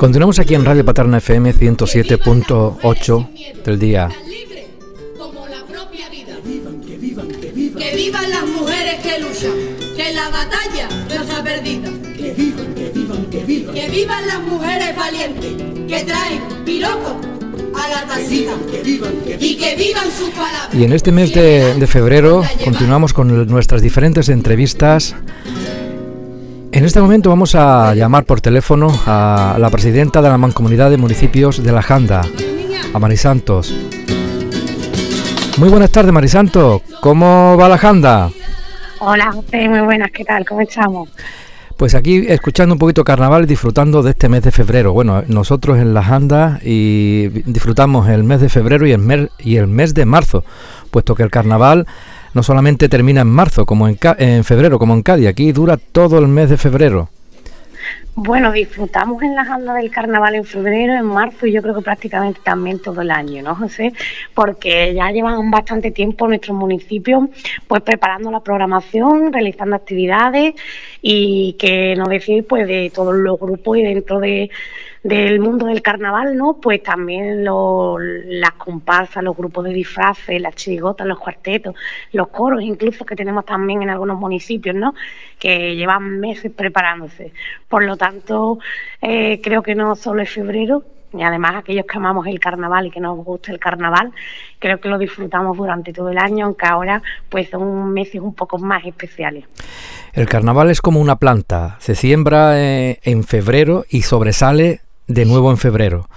Continuamos aquí en Radio Paterna FM 107.8 del día. Que vivan las mujeres que luchan, que la batalla no está perdida. Que vivan, que vivan, que vivan. Que vivan las mujeres valientes, que traen piropo a la tacita. Y que vivan sus palabras. Y en este mes de, de febrero continuamos con nuestras diferentes entrevistas en este momento vamos a llamar por teléfono a la presidenta de la Mancomunidad de Municipios de la Janda, a Marisantos. Muy buenas tardes, Marisanto. ¿Cómo va la Janda? Hola, José, muy buenas, ¿qué tal? ¿Cómo estamos? Pues aquí escuchando un poquito carnaval y disfrutando de este mes de febrero. Bueno, nosotros en la Janda y disfrutamos el mes de febrero y el mes, de marzo, puesto que el carnaval no solamente termina en marzo, como en febrero, como en Cádiz, aquí dura todo el mes de febrero. Bueno, disfrutamos en la janda del carnaval en febrero, en marzo y yo creo que prácticamente también todo el año, ¿no, José? Porque ya llevan bastante tiempo nuestros municipios pues preparando la programación, realizando actividades y que no decir pues de todos los grupos y dentro de del mundo del carnaval, ¿no? Pues también las comparsas, los grupos de disfraces, las chirigotas, los cuartetos, los coros, incluso que tenemos también en algunos municipios, ¿no? Que llevan meses preparándose. Por lo tanto, eh, creo que no solo es febrero, y además aquellos que amamos el carnaval y que nos gusta el carnaval, creo que lo disfrutamos durante todo el año, aunque ahora pues son meses un poco más especiales. El carnaval es como una planta, se siembra eh, en febrero y sobresale de nuevo en febrero.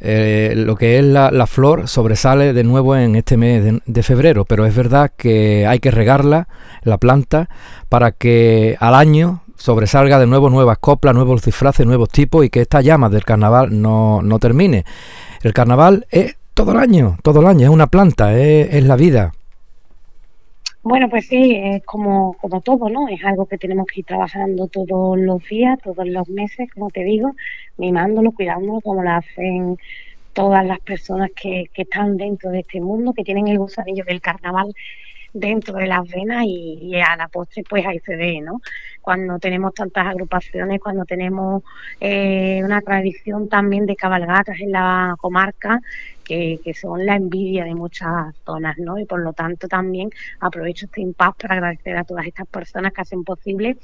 Eh, lo que es la, flor sobresale de nuevo en este mes de, febrero, pero es verdad que hay que regarla, la planta, para que al año sobresalga de nuevo nuevas coplas, nuevos disfraces, nuevos tipos y que esta llama del carnaval no, no termine. El carnaval es todo el año, todo el año, es una planta, es la vida. Bueno, pues sí, es como, como todo, ¿no? Es algo que tenemos que ir trabajando todos los días, todos los meses, como te digo, mimándolo, cuidándolo, como lo hacen todas las personas que, que están dentro de este mundo, que tienen el gusanillo del carnaval dentro de las venas y, a la postre pues ahí se ve, ¿no? Cuando tenemos tantas agrupaciones, cuando tenemos eh, una tradición también de cabalgatas en la comarca, que, son la envidia de muchas zonas, ¿no? Y por lo tanto también aprovecho este impasse para agradecer a todas estas personas que hacen posible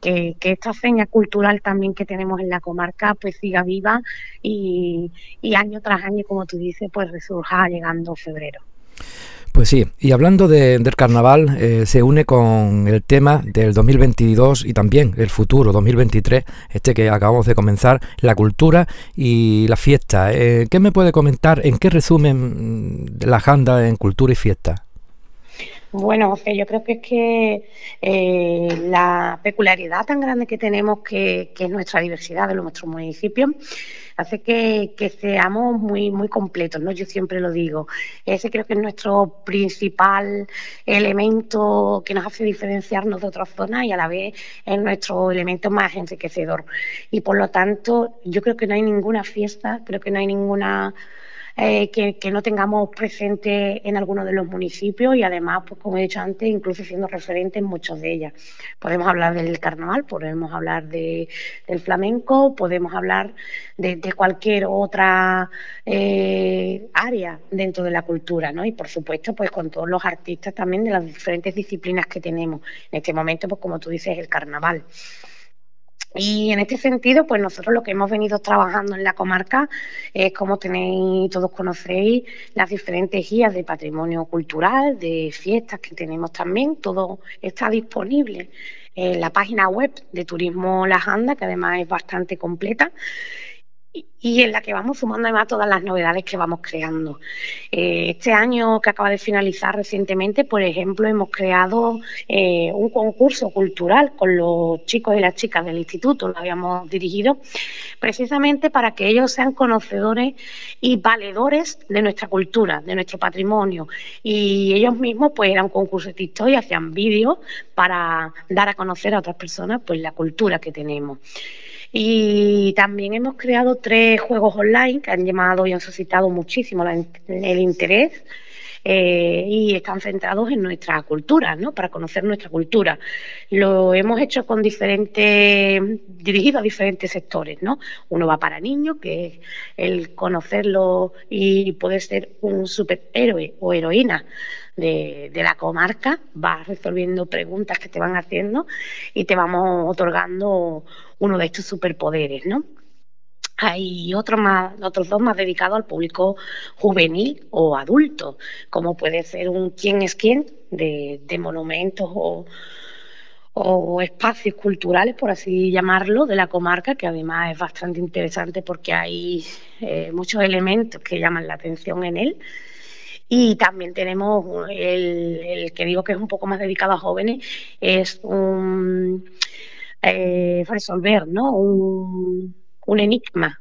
que, esta seña cultural también que tenemos en la comarca pues siga viva y, y año tras año, como tú dices, pues resurja llegando febrero. Pues sí, y hablando del carnaval, eh, se une con el tema del 2022 y también el futuro 2023, este que acabamos de comenzar, la cultura y la fiesta. Eh, ¿Qué me puede comentar? ¿En qué resumen la agenda en cultura y fiesta? Bueno, yo creo que es que eh, la peculiaridad tan grande que tenemos, que, que es nuestra diversidad de nuestros municipios, hace que, seamos muy, muy completos, ¿no? Yo siempre lo digo. Ese creo que es nuestro principal elemento que nos hace diferenciarnos de otras zonas y a la vez es nuestro elemento más enriquecedor. Y por lo tanto, yo creo que no hay ninguna fiesta, creo que no hay ninguna eh, que, no tengamos presente en algunos de los municipios y además, pues como he dicho antes, incluso siendo referente en muchos de ellas. Podemos hablar del carnaval, podemos hablar de, del flamenco, podemos hablar de, cualquier otra eh, área dentro de la cultura, ¿no? Y por supuesto, pues con todos los artistas también de las diferentes disciplinas que tenemos. En este momento, pues como tú dices, el carnaval. Y en este sentido, pues nosotros lo que hemos venido trabajando en la comarca es, como tenéis, todos conocéis, las diferentes guías de patrimonio cultural, de fiestas que tenemos también, todo está disponible en la página web de Turismo La Janda, que además es bastante completa y en la que vamos sumando además todas las novedades que vamos creando. Eh, este año que acaba de finalizar recientemente, por ejemplo, hemos creado eh, un concurso cultural con los chicos y las chicas del instituto, lo habíamos dirigido precisamente para que ellos sean conocedores y valedores de nuestra cultura, de nuestro patrimonio. Y ellos mismos pues eran un concurso de y hacían vídeos para dar a conocer a otras personas pues la cultura que tenemos. Y también hemos creado tres juegos online que han llamado y han suscitado muchísimo el interés eh, y están centrados en nuestra cultura, ¿no? Para conocer nuestra cultura. Lo hemos hecho con diferentes, dirigido a diferentes sectores, ¿no? Uno va para niños, que es el conocerlo y poder ser un superhéroe o heroína de, de, la comarca, vas resolviendo preguntas que te van haciendo y te vamos otorgando uno de estos superpoderes, ¿no? Hay otros más, otros dos más dedicados al público juvenil o adulto, como puede ser un quién es quién de, monumentos o, espacios culturales, por así llamarlo, de la comarca, que además es bastante interesante porque hay eh, muchos elementos que llaman la atención en él. Y también tenemos el, el, que digo que es un poco más dedicado a jóvenes, es un eh, resolver, ¿no? Un, enigma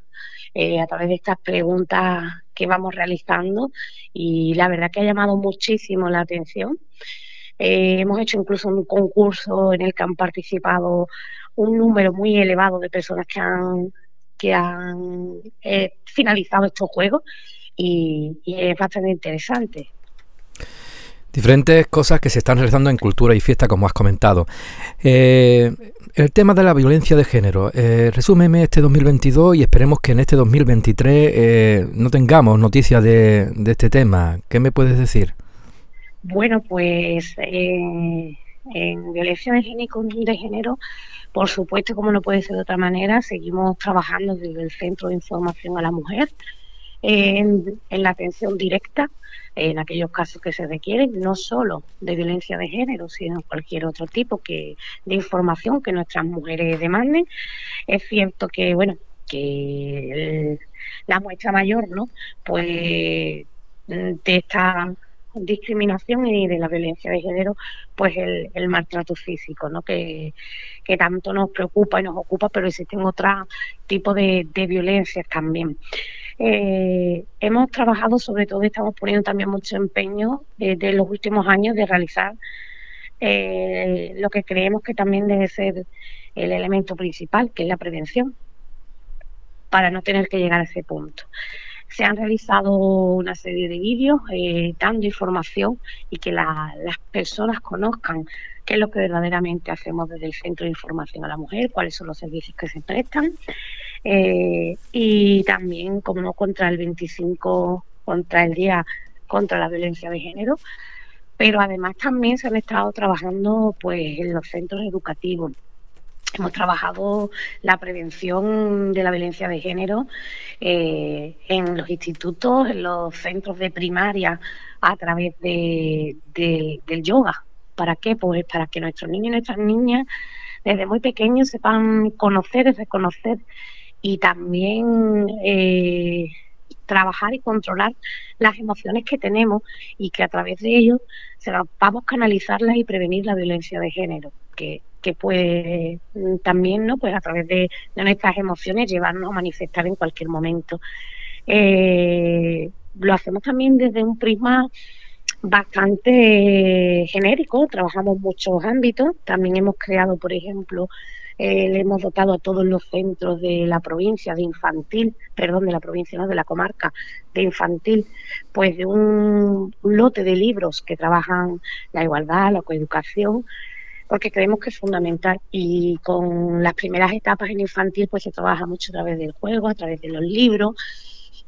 eh, a través de estas preguntas que vamos realizando y la verdad que ha llamado muchísimo la atención. Eh, hemos hecho incluso un concurso en el que han participado un número muy elevado de personas que han, que han eh, finalizado estos juegos y es bastante interesante. Diferentes cosas que se están realizando en cultura y fiesta, como has comentado. Eh, el tema de la violencia de género. Eh, resúmeme este 2022 y esperemos que en este 2023 eh, no tengamos noticias de, este tema. ¿Qué me puedes decir? Bueno, pues en violencia de género, por supuesto, como no puede ser de otra manera, seguimos trabajando desde el Centro de Información a la Mujer en, la atención directa en aquellos casos que se requieren, no solo de violencia de género, sino cualquier otro tipo que, de información que nuestras mujeres demanden. Es cierto que, bueno, que la muestra mayor, ¿no? Pues de esta discriminación y de la violencia de género, pues el, maltrato físico, ¿no? Que, que, tanto nos preocupa y nos ocupa, pero existen otros tipos de, de violencias también. Eh, hemos trabajado, sobre todo, estamos poniendo también mucho empeño desde los últimos años de realizar eh, lo que creemos que también debe ser el elemento principal, que es la prevención, para no tener que llegar a ese punto. Se han realizado una serie de vídeos eh, dando información y que las personas conozcan qué es lo que verdaderamente hacemos desde el Centro de Información a la Mujer, cuáles son los servicios que se prestan eh, y también, como no, contra el 25, contra el Día contra la Violencia de Género, pero además también se han estado trabajando pues en los centros educativos. Hemos trabajado la prevención de la violencia de género eh, en los institutos, en los centros de primaria, a través de, del yoga. ¿Para qué? Pues para que nuestros niños y nuestras niñas desde muy pequeños sepan conocer y reconocer y también eh, trabajar y controlar las emociones que tenemos y que a través de ello vamos a canalizarlas y prevenir la violencia de género, que, que puede mm, también, ¿no? Pues a través de, nuestras emociones llevarnos a manifestar en cualquier momento. Eh, lo hacemos también desde un prisma bastante genérico, trabajamos muchos ámbitos, también hemos creado, por ejemplo, eh, le hemos dotado a todos los centros de la provincia de infantil, perdón, de la provincia, no, de la comarca de infantil, pues de un, lote de libros que trabajan la igualdad, la coeducación, porque creemos que es fundamental. Y con las primeras etapas en infantil, pues se trabaja mucho a través del juego, a través de los libros,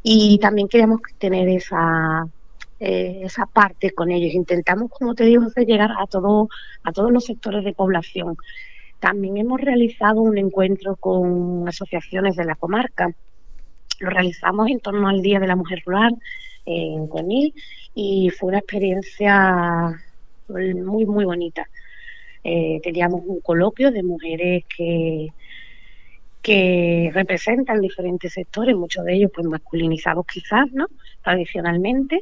y también queremos tener esa eh, esa parte con ellos. Intentamos, como te digo, llegar a todo, a todos los sectores de población. También hemos realizado un encuentro con asociaciones de la comarca. Lo realizamos en torno al Día de la Mujer Rural en Conil y fue una experiencia muy, muy bonita. Eh, teníamos un coloquio de mujeres que, que representan diferentes sectores, muchos de ellos pues masculinizados quizás, ¿no? Tradicionalmente,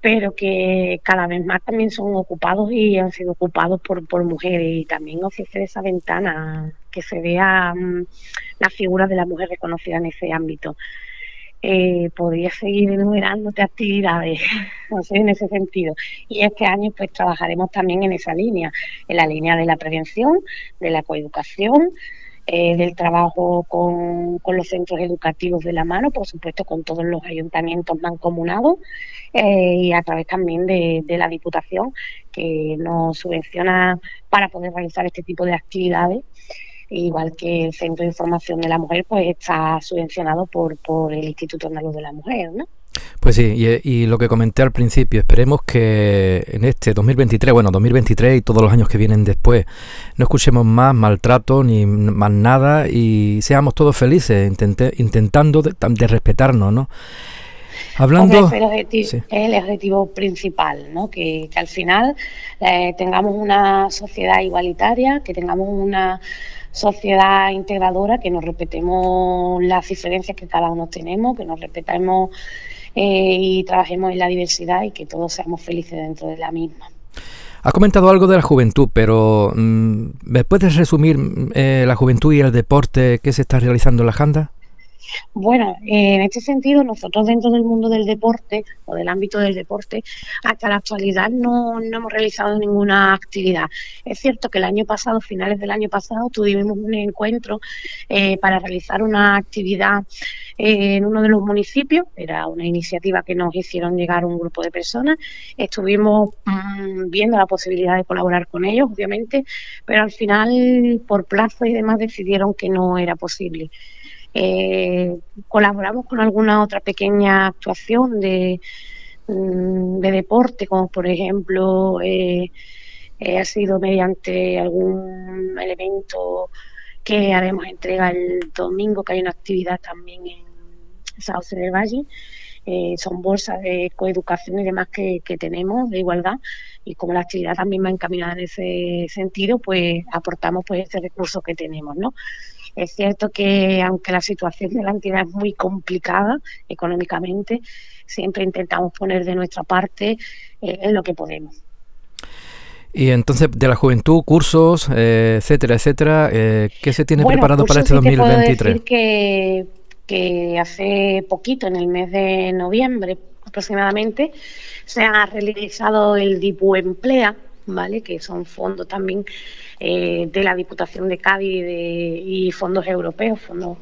pero que cada vez más también son ocupados y han sido ocupados por, por mujeres y también ofrecer esa ventana que se vea mm, la figura de la mujer reconocida en ese ámbito. Eh, podría seguir enumerándote actividades, en ese sentido. Y este año pues trabajaremos también en esa línea, en la línea de la prevención, de la coeducación eh, del trabajo con, los centros educativos de la mano, por supuesto con todos los ayuntamientos mancomunados eh, y a través también de, la Diputación que nos subvenciona para poder realizar este tipo de actividades igual que el Centro de Información de la Mujer pues está subvencionado por, por el Instituto Andaluz de la Mujer, ¿no? Pues sí, y, lo que comenté al principio, esperemos que en este 2023, bueno, 2023 y todos los años que vienen después, no escuchemos más maltrato ni más nada y seamos todos felices intentando de, respetarnos, ¿no? Hablando... Es el, objetivo, el objetivo principal, ¿no? Que, al final eh, tengamos una sociedad igualitaria, que tengamos una sociedad integradora, que nos respetemos las diferencias que cada uno tenemos, que nos respetemos eh, y trabajemos en la diversidad y que todos seamos felices dentro de la misma. Ha comentado algo de la juventud, pero mm, ¿me puedes resumir eh, la juventud y el deporte que se está realizando en la Janda? Bueno, en este sentido, nosotros dentro del mundo del deporte o del ámbito del deporte, hasta la actualidad no, hemos realizado ninguna actividad. Es cierto que el año pasado, finales del año pasado, tuvimos un encuentro eh, para realizar una actividad eh, en uno de los municipios, era una iniciativa que nos hicieron llegar un grupo de personas. Estuvimos mm, viendo la posibilidad de colaborar con ellos, obviamente, pero al final, por plazo y demás, decidieron que no era posible. Eh, colaboramos con alguna otra pequeña actuación de, mm, de deporte, como por ejemplo eh, eh, ha sido mediante algún elemento que haremos entrega el domingo, que hay una actividad también en Sauce del Valle. son bolsas de coeducación y demás que, que, tenemos de igualdad y como la actividad también va encaminada en ese sentido, pues aportamos pues ese recurso que tenemos, ¿no? Es cierto que aunque la situación de la entidad es muy complicada económicamente, siempre intentamos poner de nuestra parte eh, en lo que podemos. Y entonces, de la juventud, cursos, eh, etcétera, etcétera, eh, ¿qué se tiene preparado para este 2023? que, que hace poquito, en el mes de noviembre aproximadamente, se ha realizado el DIPU Emplea, ¿vale? que son fondos también eh, de la Diputación de Cádiz y fondos europeos, fondos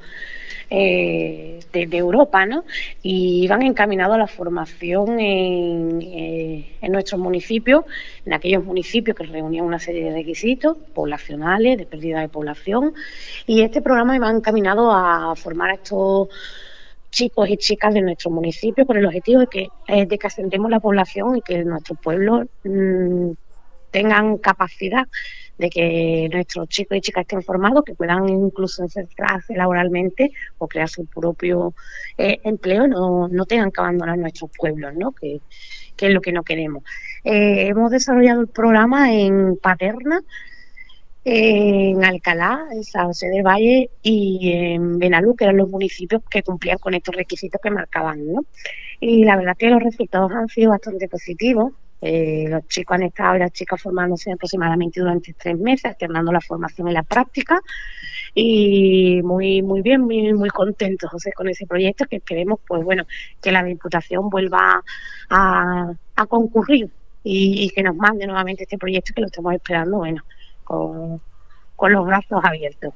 eh, de, Europa, ¿no? Y van encaminados a la formación en, eh, en, nuestros municipios, en aquellos municipios que reunían una serie de requisitos poblacionales, de pérdida de población, y este programa va encaminado a formar a estos chicos y chicas de nuestro municipio con el objetivo de que, de que asentemos la población y que nuestro pueblo mm, tengan capacidad de que nuestros chicos y chicas estén formados, que puedan incluso insertarse laboralmente o crear su propio eh, empleo, no, no tengan que abandonar nuestros pueblos, ¿no? que, es lo que no queremos. Eh, hemos desarrollado el programa en Paterna, en Alcalá, en San José del Valle y en Benalú, que eran los municipios que cumplían con estos requisitos que marcaban. ¿no? Y la verdad que los resultados han sido bastante positivos. Eh, los chicos han estado las chicas formándose aproximadamente durante tres meses, alternando la formación y la práctica. Y muy muy bien, muy, muy contentos José, con ese proyecto que queremos pues bueno, que la Diputación vuelva a, concurrir y, que nos mande nuevamente este proyecto que lo estamos esperando, bueno, con, con los brazos abiertos.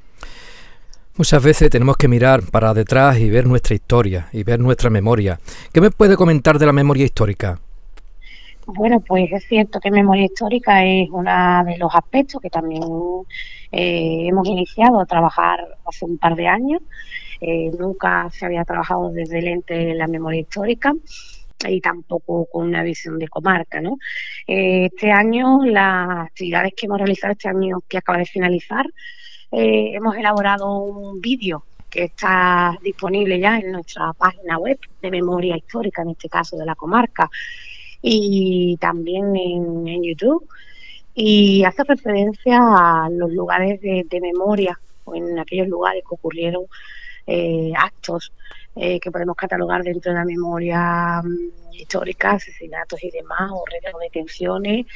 Muchas veces tenemos que mirar para detrás y ver nuestra historia y ver nuestra memoria. ¿Qué me puede comentar de la memoria histórica? Bueno, pues es cierto que memoria histórica es uno de los aspectos que también eh, hemos iniciado a trabajar hace un par de años. Eh, nunca se había trabajado desde el ente la memoria histórica y tampoco con una visión de comarca. ¿no? Eh, este año, las actividades que hemos realizado este año que acaba de finalizar, hemos elaborado un vídeo que está disponible ya en nuestra página web de memoria histórica, en este caso de la comarca, y también en, YouTube. Y hace referencia a los lugares de, memoria o en aquellos lugares que ocurrieron eh, actos eh, que podemos catalogar dentro de la memoria mm, histórica, asesinatos y demás, o redes de detenciones.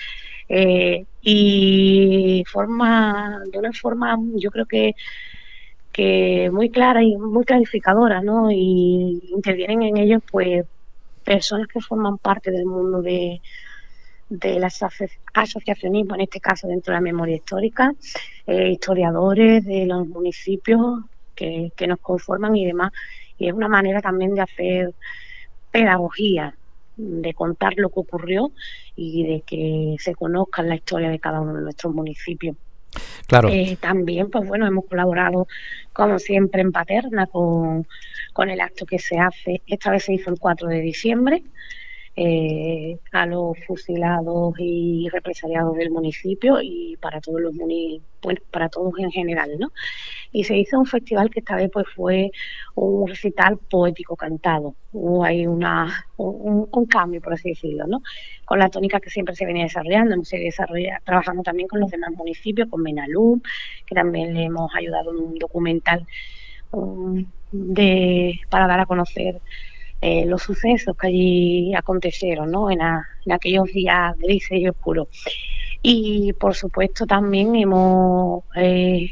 Eh, y forma, de una forma, yo creo que que muy clara y muy clarificadora, ¿no? Y intervienen en ellos, pues, personas que forman parte del mundo de, del asociacionismo, en este caso dentro de la memoria histórica, eh, historiadores de los municipios que, que nos conforman y demás. Y es una manera también de hacer pedagogía, de contar lo que ocurrió y de que se conozca la historia de cada uno de nuestros municipios. Claro. Eh, también, pues bueno, hemos colaborado, como siempre, en Paterna con, con el acto que se hace. Esta vez se hizo el 4 de diciembre eh, a los fusilados y represaliados del municipio y para todos los bueno, para todos en general, ¿no? Y se hizo un festival que esta vez pues fue un recital poético cantado. Hubo ahí una, un, cambio, por así decirlo, ¿no? Con la tónica que siempre se venía desarrollando, hemos desarrollando, trabajando también con los demás municipios, con Menalú, que también le hemos ayudado en un documental um, de, para dar a conocer eh, los sucesos que allí acontecieron, ¿no? En, aquellos días grises y oscuros. Y por supuesto también hemos eh,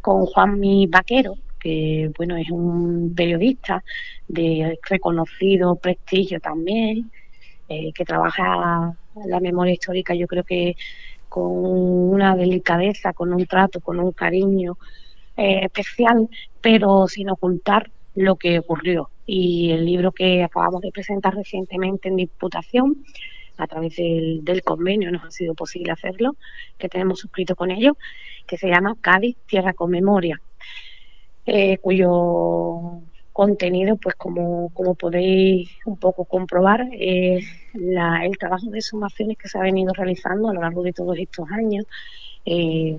con Juanmi Vaquero, que bueno es un periodista de reconocido prestigio también, eh, que trabaja la memoria histórica, yo creo que con una delicadeza, con un trato, con un cariño especial, pero sin ocultar lo que ocurrió. Y el libro que acabamos de presentar recientemente en Diputación, a través del, convenio nos ha sido posible hacerlo, que tenemos suscrito con ellos, que se llama Cádiz, Tierra con Memoria, eh, cuyo contenido, pues como, como podéis un poco comprobar, es el trabajo de sumaciones que se ha venido realizando a lo largo de todos estos años, eh,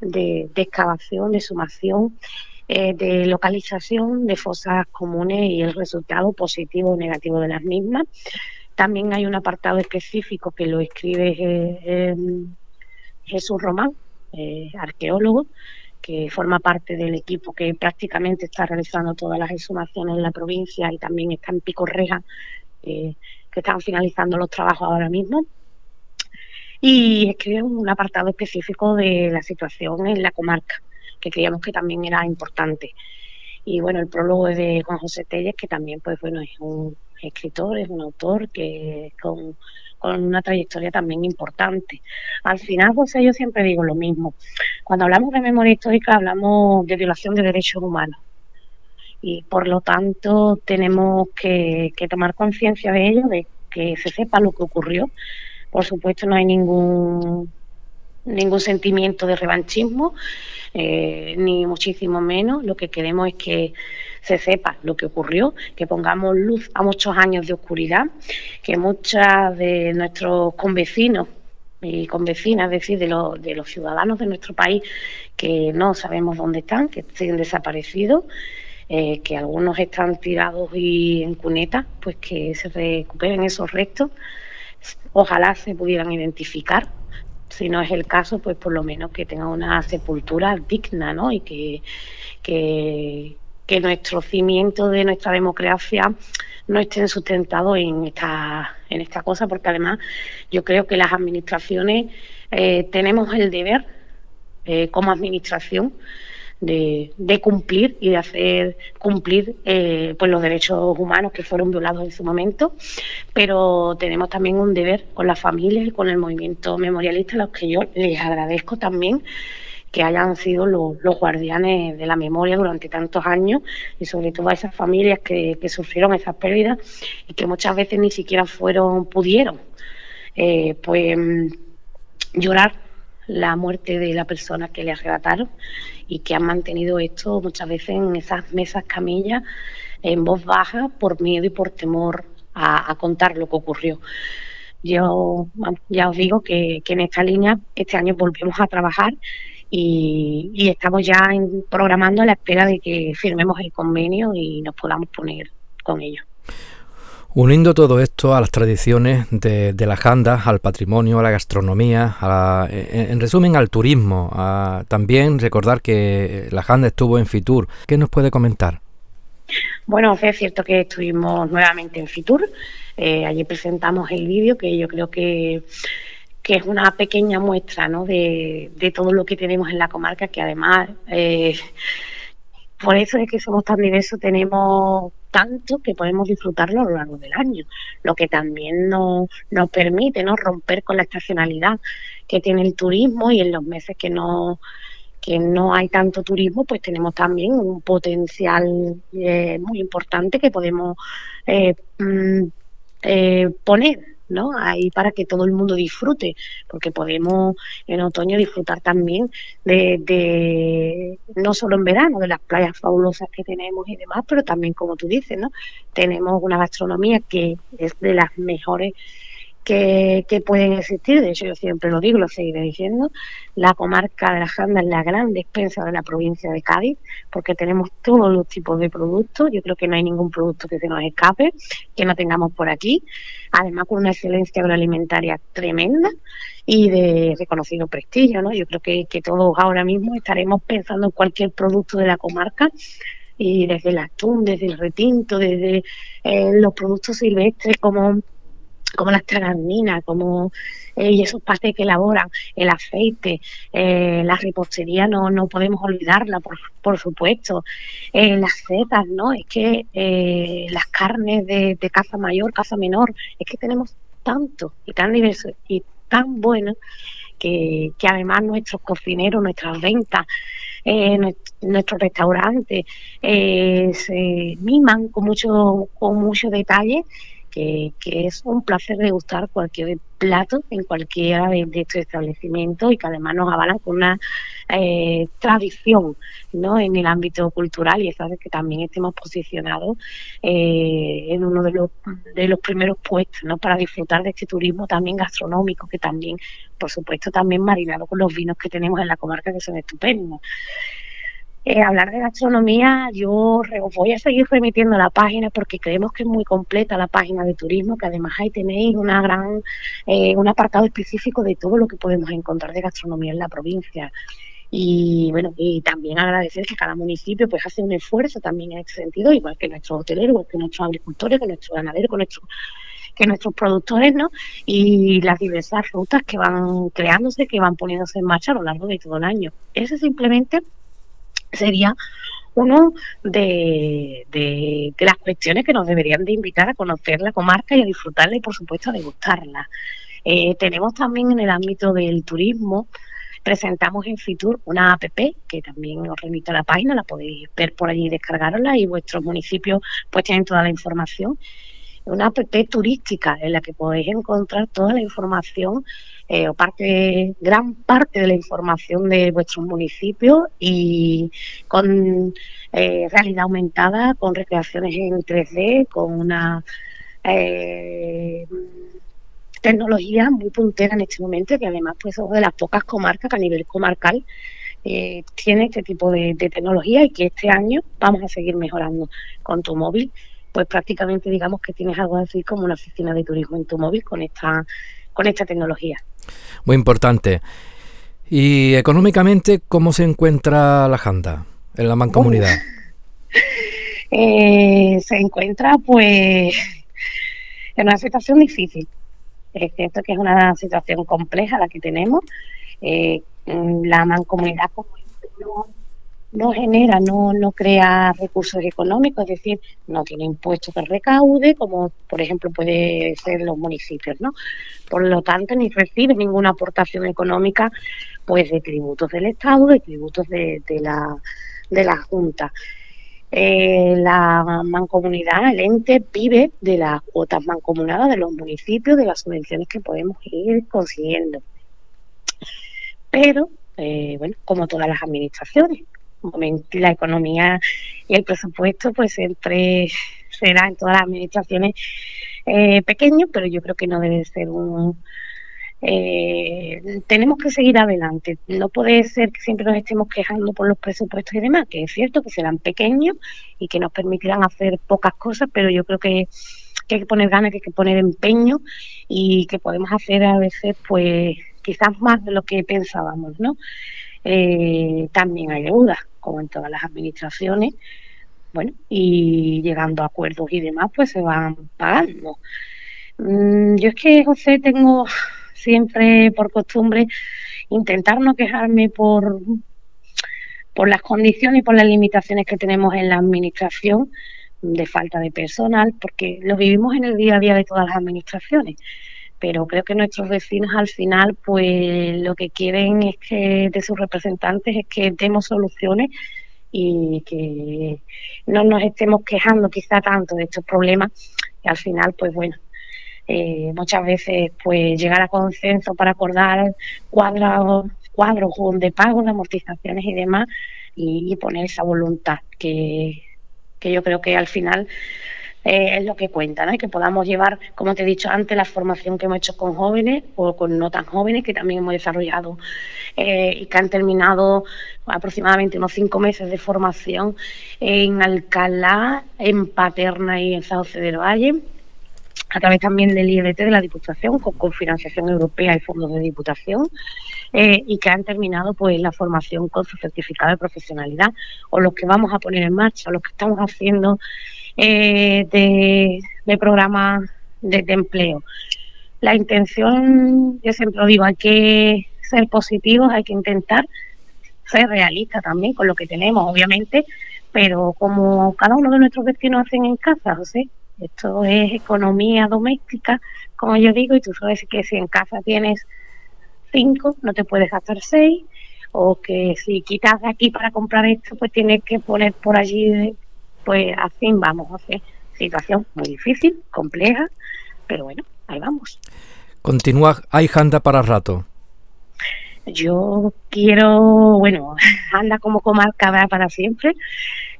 de excavación, de sumación eh, de localización de fosas comunes y el resultado positivo o negativo de las mismas. También hay un apartado específico que lo escribe eh, Jesús Román, eh, arqueólogo, que forma parte del equipo que prácticamente está realizando todas las exhumaciones en la provincia y también está en Pico Reja, que están finalizando los trabajos ahora mismo. Y escribe un apartado específico de la situación en la comarca que creíamos que también era importante. Y bueno, el prólogo es de Juan José Telles, que también, pues bueno, es un escritor, es un autor que con, una trayectoria también importante. Al final, pues yo siempre digo lo mismo. Cuando hablamos de memoria histórica, hablamos de violación de derechos humanos. Y por lo tanto, tenemos que, que tomar conciencia de ello, de que se sepa lo que ocurrió. Por supuesto, no hay ningún ningún sentimiento de revanchismo, eh, ni muchísimo menos. Lo que queremos es que se sepa lo que ocurrió, que pongamos luz a muchos años de oscuridad, que muchas de nuestros convecinos y convecinas, es decir, de los, de los ciudadanos de nuestro país que no sabemos dónde están, que siguen desaparecidos, eh, que algunos están tirados y en cunetas, pues que se recuperen esos restos. Ojalá se pudieran identificar si no es el caso, pues por lo menos que tenga una sepultura digna, ¿no? Y que, que, nuestro cimiento de nuestra democracia no estén sustentados en esta, en esta cosa, porque además yo creo que las administraciones eh, tenemos el deber eh, como administración de, de, cumplir y de hacer cumplir eh, pues los derechos humanos que fueron violados en su momento, pero tenemos también un deber con las familias y con el movimiento memorialista, a los que yo les agradezco también que hayan sido los, guardianes de la memoria durante tantos años y sobre todo a esas familias que, sufrieron esas pérdidas y que muchas veces ni siquiera fueron, pudieron, eh, pues llorar la muerte de la persona que le arrebataron y que han mantenido esto muchas veces en esas mesas camillas en voz baja por miedo y por temor a, contar lo que ocurrió. Yo ya os digo que, en esta línea este año volvemos a trabajar y, estamos ya programando a la espera de que firmemos el convenio y nos podamos poner con ello. Uniendo todo esto a las tradiciones de, la janda, al patrimonio, a la gastronomía, en, resumen al turismo, también recordar que la janda estuvo en Fitur. ¿Qué nos puede comentar? Bueno, es cierto que estuvimos nuevamente en Fitur. Eh, allí presentamos el vídeo que yo creo que, es una pequeña muestra ¿no? de, todo lo que tenemos en la comarca, que además... Eh, por eso es que somos tan diversos, tenemos tanto que podemos disfrutarlo a lo largo del año, lo que también nos, nos permite ¿no? romper con la estacionalidad que tiene el turismo y en los meses que no que no hay tanto turismo, pues tenemos también un potencial eh, muy importante que podemos eh, mm, eh, poner ¿no? Ahí para que todo el mundo disfrute, porque podemos en otoño disfrutar también de, de, no solo en verano, de las playas fabulosas que tenemos y demás, pero también, como tú dices, ¿no? Tenemos una gastronomía que es de las mejores que, pueden existir, de hecho yo siempre lo digo, lo seguiré diciendo, la comarca de la Janda es la gran despensa de la provincia de Cádiz, porque tenemos todos los tipos de productos, yo creo que no hay ningún producto que se nos escape, que no tengamos por aquí, además con una excelencia agroalimentaria tremenda y de reconocido prestigio, ¿no? Yo creo que, que todos ahora mismo estaremos pensando en cualquier producto de la comarca y desde el atún, desde el retinto, desde eh, los productos silvestres como como las tarandinas, como eh, y esos pastes que elaboran, el aceite, eh, la repostería no, no podemos olvidarla, por, por supuesto, eh, las setas, ¿no? Es que las carnes de, de caza mayor, caza menor, es que tenemos tanto y tan diverso y tan bueno que, que además nuestros cocineros, nuestras ventas, nuestros restaurantes se miman con mucho, con mucho detalle que, es un placer degustar cualquier plato en cualquiera de, estos establecimientos y que además nos avalan con una eh, tradición ¿no? en el ámbito cultural y es que también estemos posicionados eh, en uno de los, de los primeros puestos ¿no? para disfrutar de este turismo también gastronómico que también, por supuesto, también marinado con los vinos que tenemos en la comarca que son estupendos. Eh, hablar de gastronomía, yo voy a seguir remitiendo la página porque creemos que es muy completa la página de turismo, que además ahí tenéis una gran, eh, un apartado específico de todo lo que podemos encontrar de gastronomía en la provincia. Y bueno, y también agradecer que cada municipio pues hace un esfuerzo también en este sentido, igual que nuestros hoteleros, igual que nuestros agricultores, que nuestros ganaderos, que nuestros que nuestros productores, ¿no? Y las diversas rutas que van creándose, que van poniéndose en marcha a lo largo de todo el año. Eso simplemente sería de, de, las cuestiones que nos deberían de invitar a conocer la comarca y a disfrutarla y por supuesto a degustarla. Eh, tenemos también en el ámbito del turismo, presentamos en Fitur una app que también os remito a la página, la podéis ver por allí y descargarla y vuestros municipios pues tienen toda la información. Una app turística en la que podéis encontrar toda la información eh, o parte, gran parte de la información de vuestros municipios y con eh, realidad aumentada, con recreaciones en 3D, con una eh, tecnología muy puntera en este momento, que además pues es de las pocas comarcas que a nivel comarcal eh, tiene este tipo de, de, tecnología y que este año vamos a seguir mejorando con tu móvil. Pues prácticamente digamos que tienes algo así como una oficina de turismo en tu móvil con esta, con esta tecnología. Muy importante. Y económicamente, ¿cómo se encuentra la Janda en la mancomunidad? Eh, se encuentra pues en una situación difícil. Es cierto que es una situación compleja la que tenemos. Eh, la mancomunidad como no genera, no, no crea recursos económicos, es decir, no tiene impuestos que recaude, como por ejemplo puede ser los municipios, ¿no? Por lo tanto, ni recibe ninguna aportación económica pues de tributos del Estado, de tributos de, de la, de la Junta. Eh, la mancomunidad, el ente, vive de las cuotas mancomunadas de los municipios, de las subvenciones que podemos ir consiguiendo. Pero, eh, bueno, como todas las administraciones, la economía y el presupuesto pues siempre será en todas las administraciones eh, pequeño, pero yo creo que no debe ser un... Eh, tenemos que seguir adelante. No puede ser que siempre nos estemos quejando por los presupuestos y demás, que es cierto que serán pequeños y que nos permitirán hacer pocas cosas, pero yo creo que, que hay que poner ganas, que hay que poner empeño y que podemos hacer a veces, pues, quizás más de lo que pensábamos, ¿no? Eh, también hay deudas, como en todas las administraciones, bueno, y llegando a acuerdos y demás, pues se van pagando. Mm, yo es que, José, tengo siempre por costumbre intentar no quejarme por por las condiciones y por las limitaciones que tenemos en la administración de falta de personal, porque lo vivimos en el día a día de todas las administraciones. Pero creo que nuestros vecinos al final, pues lo que quieren es que de sus representantes es que demos soluciones y que no nos estemos quejando quizá tanto de estos problemas y al final, pues bueno, eh, muchas veces pues llegar a consenso para acordar cuadros, cuadros de pago, de amortizaciones y demás y poner esa voluntad que, que yo creo que al final eh, es lo que cuenta, ¿no? Que podamos llevar, como te he dicho antes, la formación que hemos hecho con jóvenes o con no tan jóvenes, que también hemos desarrollado eh, y que han terminado aproximadamente unos cinco meses de formación en Alcalá, en Paterna y en Sauce del Valle a través también del IEDT de la Diputación, con, financiación europea y fondos de Diputación, eh, y que han terminado pues la formación con su certificado de profesionalidad, o los que vamos a poner en marcha, o los que estamos haciendo eh, de, de programas de, empleo. La intención, yo siempre digo, hay que ser positivos, hay que intentar ser realistas también con lo que tenemos, obviamente, pero como cada uno de nuestros vecinos hacen en casa, José, esto es economía doméstica, como yo digo, y tú sabes que si en casa tienes cinco, no te puedes gastar seis, o que si quitas de aquí para comprar esto, pues tienes que poner por allí, pues así vamos, a hacer situación muy difícil, compleja, pero bueno, ahí vamos. Continúa, hay Handa para rato. Yo quiero, bueno, anda como comarca para siempre.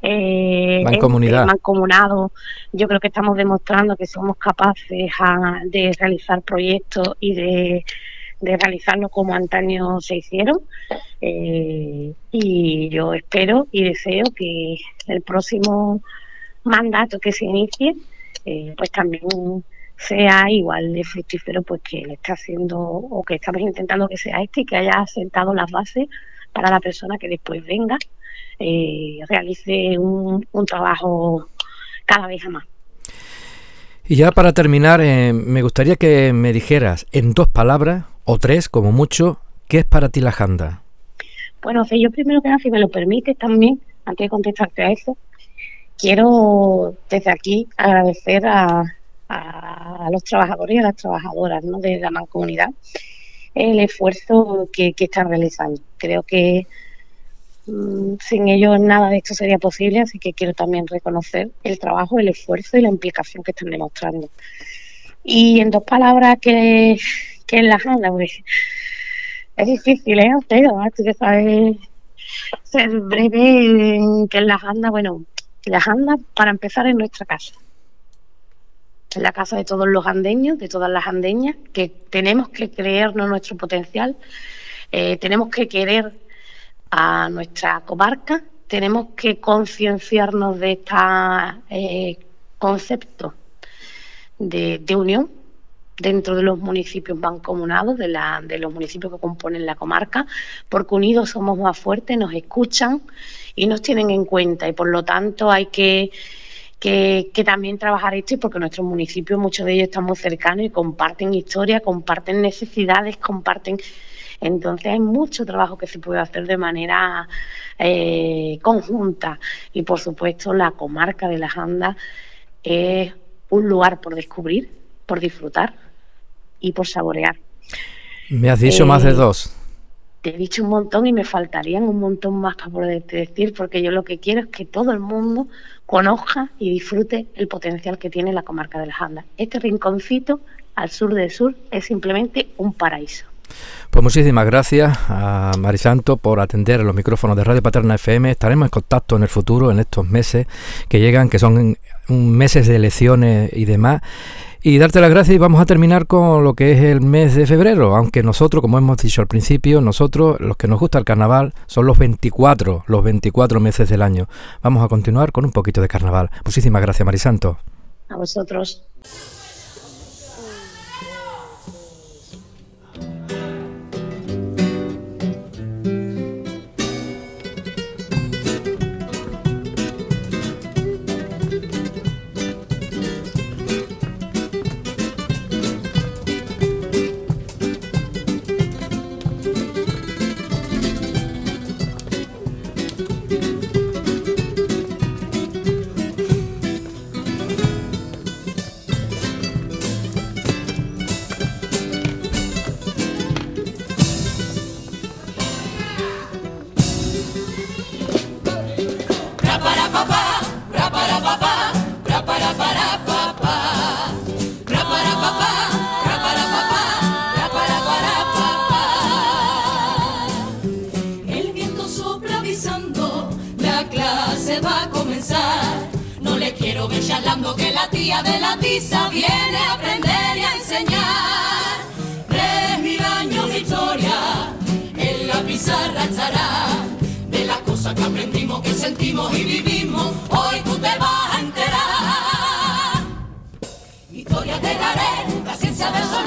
Eh, Mancomunidad. mancomunado, yo creo que estamos demostrando que somos capaces de realizar proyectos y de, de realizarlos como antaño se hicieron. Eh, y yo espero y deseo que el próximo mandato que se inicie, eh, pues también sea igual de fructífero pues que le está haciendo o que estamos intentando que sea este y que haya sentado las bases para la persona que después venga eh, realice un, trabajo cada vez más. Y ya para terminar, eh, me gustaría que me dijeras en dos palabras o tres, como mucho, ¿qué es para ti la Janda? Bueno, yo primero que nada, si me lo permites también, antes de contestarte a eso, quiero desde aquí agradecer a, los trabajadores y a las trabajadoras ¿no? de la mancomunidad el esfuerzo que, que están realizando. Creo que mm, sin ellos nada de esto sería posible, así que quiero también reconocer el trabajo, el esfuerzo y la implicación que están demostrando. Y en dos palabras, que, que es la janda? Pues, es difícil, ¿eh? Pero tú que sabes ser breve, que es la janda? Bueno, la janda, para empezar, en nuestra casa en la casa de todos los andeños, de todas las andeñas, que tenemos que creernos nuestro potencial, eh, tenemos que querer a nuestra comarca, tenemos que concienciarnos de este concepto de, unión dentro de los municipios mancomunados, de, la, de los municipios que componen la comarca, porque unidos somos más fuertes, nos escuchan y nos tienen en cuenta. Y por lo tanto hay que también trabajar esto y porque nuestros municipios, muchos de ellos están muy cercanos y comparten historia, comparten necesidades, comparten... Entonces hay mucho trabajo que se puede hacer de manera eh, conjunta. Y por supuesto la comarca de las Andas es un lugar por descubrir, por disfrutar y por saborear. Me has dicho más de eh, dos te he dicho un montón y me faltarían un montón más para poderte decir, porque yo lo que quiero es que todo el mundo conozca y disfrute el potencial que tiene la comarca de las Andas. Este rinconcito al sur del sur es simplemente un paraíso. Pues muchísimas gracias a Marisanto por atender los micrófonos de Radio Paterna FM. Estaremos en contacto en el futuro, en estos meses que llegan, que son meses de elecciones y demás. Y darte las gracias y vamos a terminar con lo que es el mes de febrero, aunque nosotros, como hemos dicho al principio, nosotros, los que nos gusta el carnaval, son los 24, los 24 meses del año. Vamos a continuar con un poquito de carnaval. Muchísimas gracias, Marisanto. A vosotros. Y vivimos, hoy tú te vas a enterar. Historia de daré, la ciencia de soñar,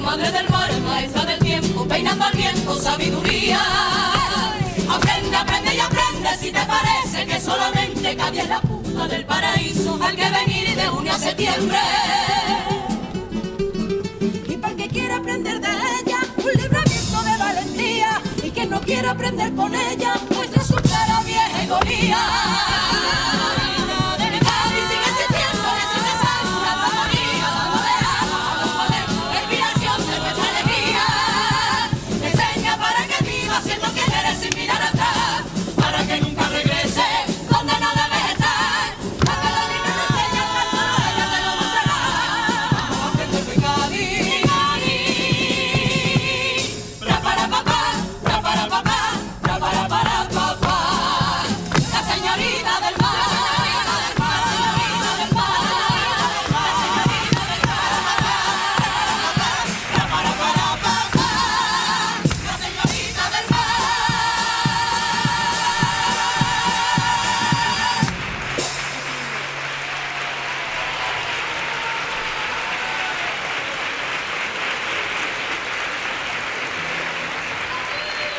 madre del mar, maestra del tiempo, peinando al viento, sabiduría. Aprende, aprende y aprende si te parece que solamente Cádiz es la punta del paraíso al que venir de junio a septiembre. Y para el que quiera aprender de ella, un libramiento de valentía. Y que no quiera aprender con ella, muestra su cara vieja y.